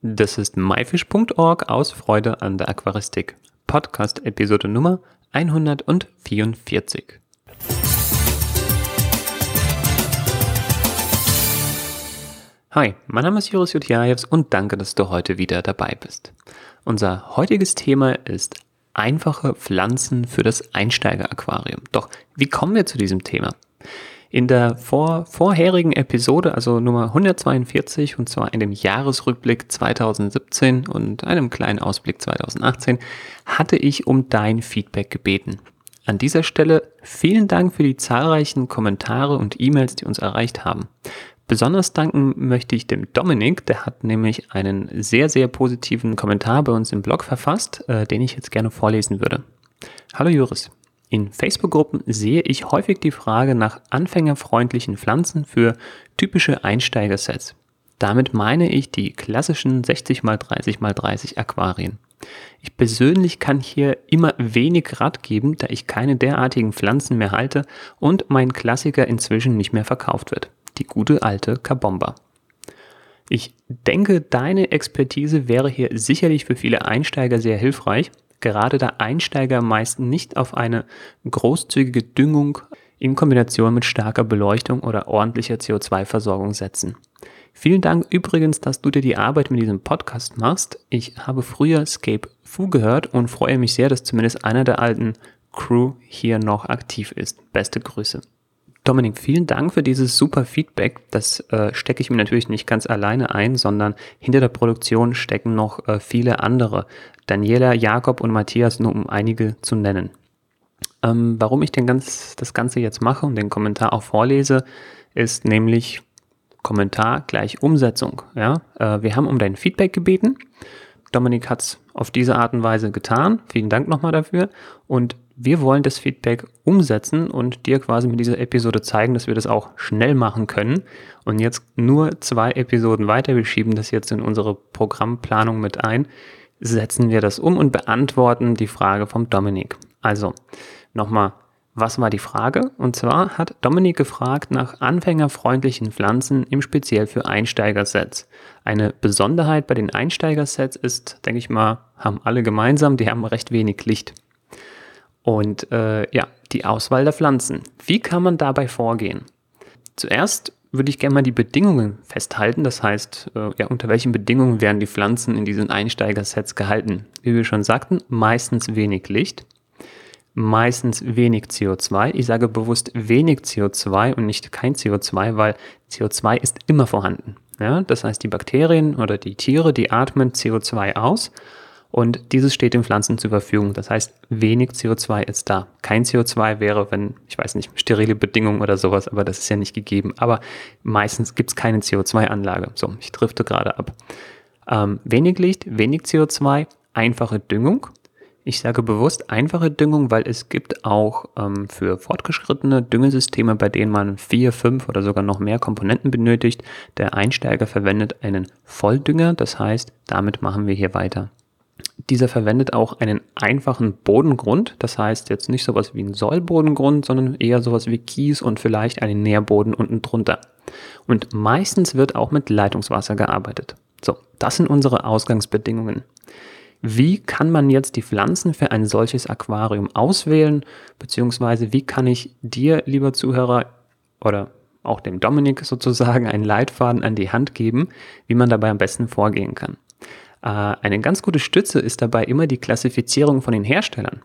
Das ist myfish.org aus Freude an der Aquaristik. Podcast Episode Nummer 144. Hi, mein Name ist Joris Jutjajews und danke, dass du heute wieder dabei bist. Unser heutiges Thema ist einfache Pflanzen für das Einsteigeraquarium. Doch wie kommen wir zu diesem Thema? In der vor, vorherigen Episode, also Nummer 142, und zwar in dem Jahresrückblick 2017 und einem kleinen Ausblick 2018, hatte ich um dein Feedback gebeten. An dieser Stelle vielen Dank für die zahlreichen Kommentare und E-Mails, die uns erreicht haben. Besonders danken möchte ich dem Dominik, der hat nämlich einen sehr, sehr positiven Kommentar bei uns im Blog verfasst, äh, den ich jetzt gerne vorlesen würde. Hallo Juris. In Facebook-Gruppen sehe ich häufig die Frage nach anfängerfreundlichen Pflanzen für typische Einsteigersets. Damit meine ich die klassischen 60 x 30 x 30 Aquarien. Ich persönlich kann hier immer wenig Rat geben, da ich keine derartigen Pflanzen mehr halte und mein Klassiker inzwischen nicht mehr verkauft wird. Die gute alte Kabomba. Ich denke, deine Expertise wäre hier sicherlich für viele Einsteiger sehr hilfreich, gerade da Einsteiger meist nicht auf eine großzügige Düngung in Kombination mit starker Beleuchtung oder ordentlicher CO2-Versorgung setzen. Vielen Dank übrigens, dass du dir die Arbeit mit diesem Podcast machst. Ich habe früher Scape Fu gehört und freue mich sehr, dass zumindest einer der alten Crew hier noch aktiv ist. Beste Grüße. Dominik, vielen Dank für dieses super Feedback. Das äh, stecke ich mir natürlich nicht ganz alleine ein, sondern hinter der Produktion stecken noch äh, viele andere. Daniela, Jakob und Matthias, nur um einige zu nennen. Ähm, warum ich den ganz, das Ganze jetzt mache und den Kommentar auch vorlese, ist nämlich Kommentar gleich Umsetzung. Ja? Äh, wir haben um dein Feedback gebeten. Dominik hat es auf diese Art und Weise getan. Vielen Dank nochmal dafür. Und wir wollen das Feedback umsetzen und dir quasi mit dieser Episode zeigen, dass wir das auch schnell machen können. Und jetzt nur zwei Episoden weiter, wir schieben das jetzt in unsere Programmplanung mit ein, setzen wir das um und beantworten die Frage vom Dominik. Also nochmal, was war die Frage? Und zwar hat Dominik gefragt nach anfängerfreundlichen Pflanzen im Speziell für Einsteigersets. Eine Besonderheit bei den Einsteigersets ist, denke ich mal, haben alle gemeinsam, die haben recht wenig Licht. Und äh, ja, die Auswahl der Pflanzen. Wie kann man dabei vorgehen? Zuerst würde ich gerne mal die Bedingungen festhalten. Das heißt, äh, ja, unter welchen Bedingungen werden die Pflanzen in diesen Einsteigersets gehalten? Wie wir schon sagten, meistens wenig Licht, meistens wenig CO2. Ich sage bewusst wenig CO2 und nicht kein CO2, weil CO2 ist immer vorhanden. Ja, das heißt, die Bakterien oder die Tiere, die atmen CO2 aus und dieses steht den Pflanzen zur Verfügung. Das heißt, wenig CO2 ist da. Kein CO2 wäre, wenn, ich weiß nicht, sterile Bedingungen oder sowas, aber das ist ja nicht gegeben. Aber meistens gibt es keine CO2-Anlage. So, ich drifte gerade ab. Ähm, wenig Licht, wenig CO2, einfache Düngung. Ich sage bewusst einfache Düngung, weil es gibt auch ähm, für fortgeschrittene Düngesysteme, bei denen man vier, fünf oder sogar noch mehr Komponenten benötigt. Der Einsteiger verwendet einen Volldünger, das heißt, damit machen wir hier weiter. Dieser verwendet auch einen einfachen Bodengrund, das heißt jetzt nicht sowas wie ein Sollbodengrund, sondern eher sowas wie Kies und vielleicht einen Nährboden unten drunter. Und meistens wird auch mit Leitungswasser gearbeitet. So, das sind unsere Ausgangsbedingungen. Wie kann man jetzt die Pflanzen für ein solches Aquarium auswählen, beziehungsweise wie kann ich dir, lieber Zuhörer, oder auch dem Dominik sozusagen einen Leitfaden an die Hand geben, wie man dabei am besten vorgehen kann. Äh, eine ganz gute Stütze ist dabei immer die Klassifizierung von den Herstellern.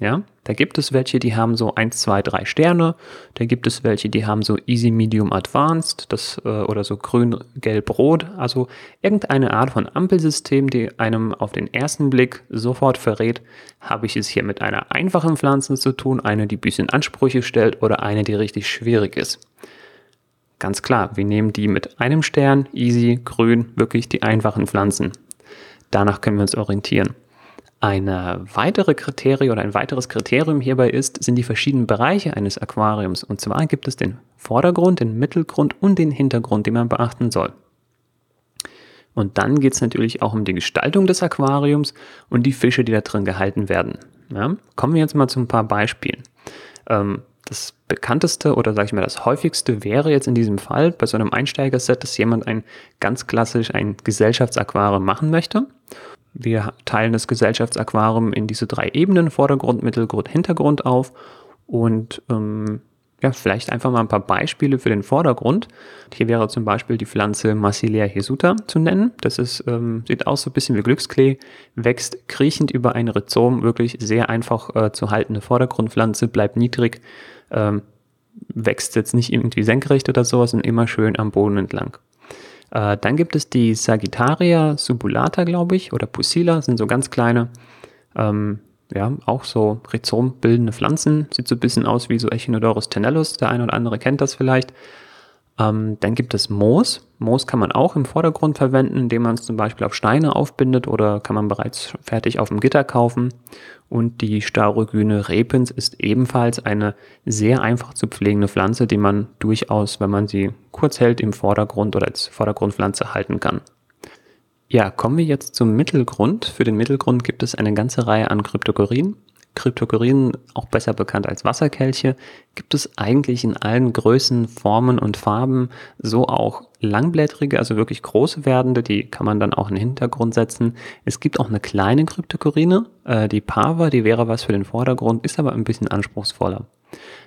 Ja, da gibt es welche, die haben so 1, 2, 3 Sterne. Da gibt es welche, die haben so Easy, Medium, Advanced das, äh, oder so grün, gelb, rot. Also irgendeine Art von Ampelsystem, die einem auf den ersten Blick sofort verrät, habe ich es hier mit einer einfachen Pflanze zu tun, eine, die ein bisschen Ansprüche stellt oder eine, die richtig schwierig ist. Ganz klar, wir nehmen die mit einem Stern, easy, grün, wirklich die einfachen Pflanzen. Danach können wir uns orientieren. Eine weitere Kriterie oder ein weiteres Kriterium hierbei ist, sind die verschiedenen Bereiche eines Aquariums. Und zwar gibt es den Vordergrund, den Mittelgrund und den Hintergrund, den man beachten soll. Und dann geht es natürlich auch um die Gestaltung des Aquariums und die Fische, die da drin gehalten werden. Ja? Kommen wir jetzt mal zu ein paar Beispielen. Ähm, das bekannteste oder sage ich mal das häufigste wäre jetzt in diesem Fall bei so einem Einsteigerset, dass jemand ein ganz klassisch ein Gesellschaftsaquarium machen möchte. Wir teilen das Gesellschaftsaquarium in diese drei Ebenen, Vordergrund, Mittelgrund, Hintergrund auf und ähm, ja, vielleicht einfach mal ein paar Beispiele für den Vordergrund. Hier wäre zum Beispiel die Pflanze Marsilia jesuta zu nennen. Das ist, ähm, sieht aus so ein bisschen wie Glücksklee, wächst kriechend über ein Rhizom, wirklich sehr einfach äh, zu haltende Vordergrundpflanze, bleibt niedrig, ähm, wächst jetzt nicht irgendwie senkrecht oder sowas und immer schön am Boden entlang. Äh, dann gibt es die Sagittaria subulata, glaube ich, oder Pusilla, sind so ganz kleine. Ähm, ja, auch so rhizombildende Pflanzen. Sieht so ein bisschen aus wie so Echinodorus tenellus. Der eine oder andere kennt das vielleicht. Ähm, dann gibt es Moos. Moos kann man auch im Vordergrund verwenden, indem man es zum Beispiel auf Steine aufbindet oder kann man bereits fertig auf dem Gitter kaufen. Und die Staurogyne repens ist ebenfalls eine sehr einfach zu pflegende Pflanze, die man durchaus, wenn man sie kurz hält, im Vordergrund oder als Vordergrundpflanze halten kann. Ja, kommen wir jetzt zum Mittelgrund. Für den Mittelgrund gibt es eine ganze Reihe an Kryptokorien. Kryptokorien, auch besser bekannt als Wasserkelche, gibt es eigentlich in allen Größen, Formen und Farben, so auch langblättrige, also wirklich große werdende, die kann man dann auch in den Hintergrund setzen. Es gibt auch eine kleine Kryptokorine, äh, die Pava, die wäre was für den Vordergrund, ist aber ein bisschen anspruchsvoller.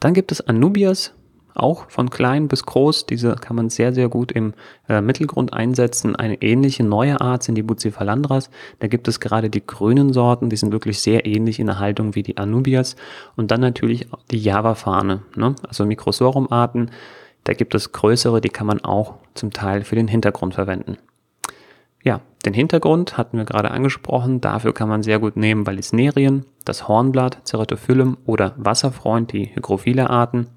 Dann gibt es Anubias, auch von klein bis groß. Diese kann man sehr, sehr gut im äh, Mittelgrund einsetzen. Eine ähnliche neue Art sind die Bucephalandras. Da gibt es gerade die grünen Sorten, die sind wirklich sehr ähnlich in der Haltung wie die Anubias. Und dann natürlich die Java-Fahne, ne? also Microsorum-Arten. Da gibt es größere, die kann man auch zum Teil für den Hintergrund verwenden. Ja, den Hintergrund hatten wir gerade angesprochen. Dafür kann man sehr gut nehmen Valisnerien, das Hornblatt, Ceratophyllum oder Wasserfreund, die hygrophile Arten.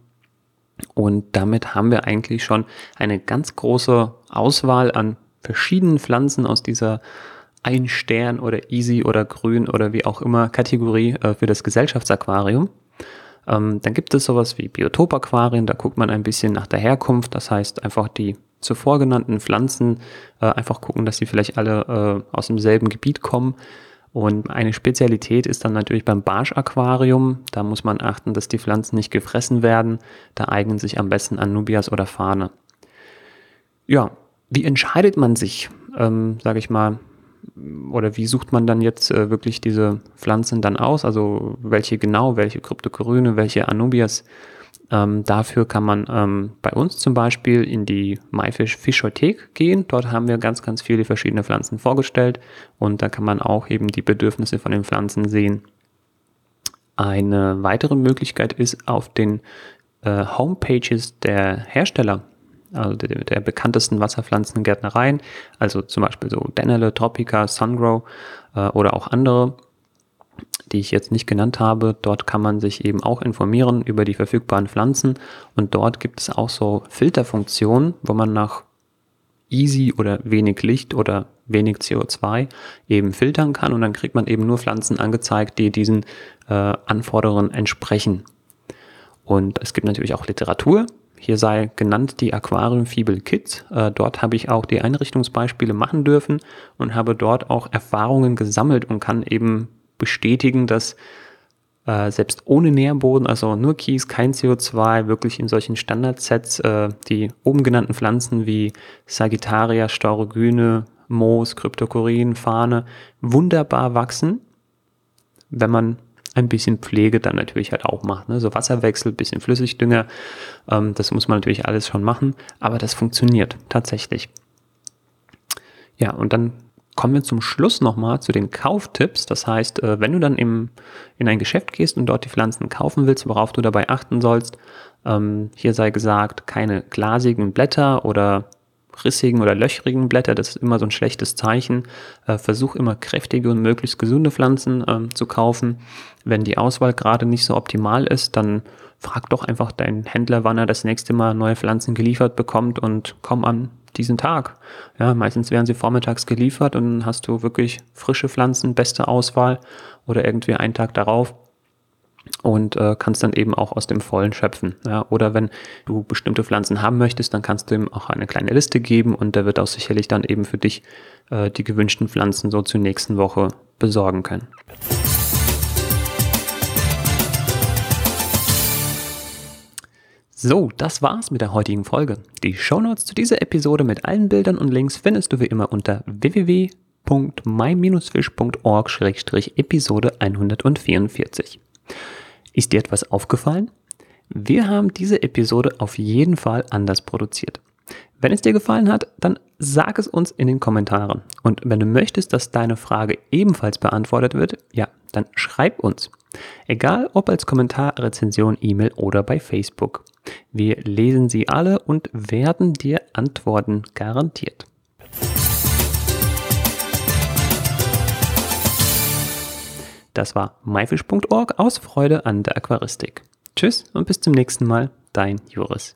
Und damit haben wir eigentlich schon eine ganz große Auswahl an verschiedenen Pflanzen aus dieser ein Stern oder Easy oder Grün oder wie auch immer Kategorie äh, für das Gesellschaftsaquarium. Ähm, dann gibt es sowas wie Biotopaquarien, da guckt man ein bisschen nach der Herkunft, das heißt einfach die zuvor genannten Pflanzen äh, einfach gucken, dass sie vielleicht alle äh, aus demselben Gebiet kommen. Und eine Spezialität ist dann natürlich beim Barsch-Aquarium. Da muss man achten, dass die Pflanzen nicht gefressen werden. Da eignen sich am besten Anubias oder Fahne. Ja, wie entscheidet man sich, ähm, sage ich mal, oder wie sucht man dann jetzt äh, wirklich diese Pflanzen dann aus? Also welche genau, welche Kryptokoryne, welche Anubias? Ähm, dafür kann man ähm, bei uns zum Beispiel in die MyFish Fischothek gehen. Dort haben wir ganz, ganz viele verschiedene Pflanzen vorgestellt und da kann man auch eben die Bedürfnisse von den Pflanzen sehen. Eine weitere Möglichkeit ist auf den äh, Homepages der Hersteller, also der, der bekanntesten Wasserpflanzengärtnereien, also zum Beispiel so Denele, Tropica, Sungrow äh, oder auch andere die ich jetzt nicht genannt habe. Dort kann man sich eben auch informieren über die verfügbaren Pflanzen und dort gibt es auch so Filterfunktionen, wo man nach easy oder wenig Licht oder wenig CO2 eben filtern kann und dann kriegt man eben nur Pflanzen angezeigt, die diesen äh, Anforderungen entsprechen. Und es gibt natürlich auch Literatur. Hier sei genannt die Aquarium Fibel Kids. Äh, dort habe ich auch die Einrichtungsbeispiele machen dürfen und habe dort auch Erfahrungen gesammelt und kann eben bestätigen, dass äh, selbst ohne Nährboden, also nur Kies, kein CO2, wirklich in solchen Standardsets äh, die oben genannten Pflanzen wie Sagittaria, Staurogyne, Moos, Kryptokorin, Fahne wunderbar wachsen, wenn man ein bisschen Pflege dann natürlich halt auch macht. Ne? So Wasserwechsel, bisschen Flüssigdünger, ähm, das muss man natürlich alles schon machen, aber das funktioniert tatsächlich. Ja, und dann kommen wir zum Schluss nochmal zu den Kauftipps. Das heißt, äh, wenn du dann im, in ein Geschäft gehst und dort die Pflanzen kaufen willst, worauf du dabei achten sollst, ähm, hier sei gesagt, keine glasigen Blätter oder rissigen oder löchrigen Blätter, das ist immer so ein schlechtes Zeichen. Äh, versuch immer kräftige und möglichst gesunde Pflanzen äh, zu kaufen. Wenn die Auswahl gerade nicht so optimal ist, dann frag doch einfach deinen Händler, wann er das nächste Mal neue Pflanzen geliefert bekommt und komm an diesen Tag. Ja, meistens werden sie vormittags geliefert und dann hast du wirklich frische Pflanzen, beste Auswahl oder irgendwie einen Tag darauf und äh, kannst dann eben auch aus dem Vollen schöpfen. Ja, oder wenn du bestimmte Pflanzen haben möchtest, dann kannst du ihm auch eine kleine Liste geben und der wird auch sicherlich dann eben für dich äh, die gewünschten Pflanzen so zur nächsten Woche besorgen können. So, das war's mit der heutigen Folge. Die Shownotes zu dieser Episode mit allen Bildern und Links findest du wie immer unter www.my-fish.org-episode 144. Ist dir etwas aufgefallen? Wir haben diese Episode auf jeden Fall anders produziert. Wenn es dir gefallen hat, dann sag es uns in den Kommentaren. Und wenn du möchtest, dass deine Frage ebenfalls beantwortet wird, ja, dann schreib uns. Egal ob als Kommentar, Rezension, E-Mail oder bei Facebook. Wir lesen sie alle und werden dir antworten, garantiert. Das war myfish.org aus Freude an der Aquaristik. Tschüss und bis zum nächsten Mal, dein Juris.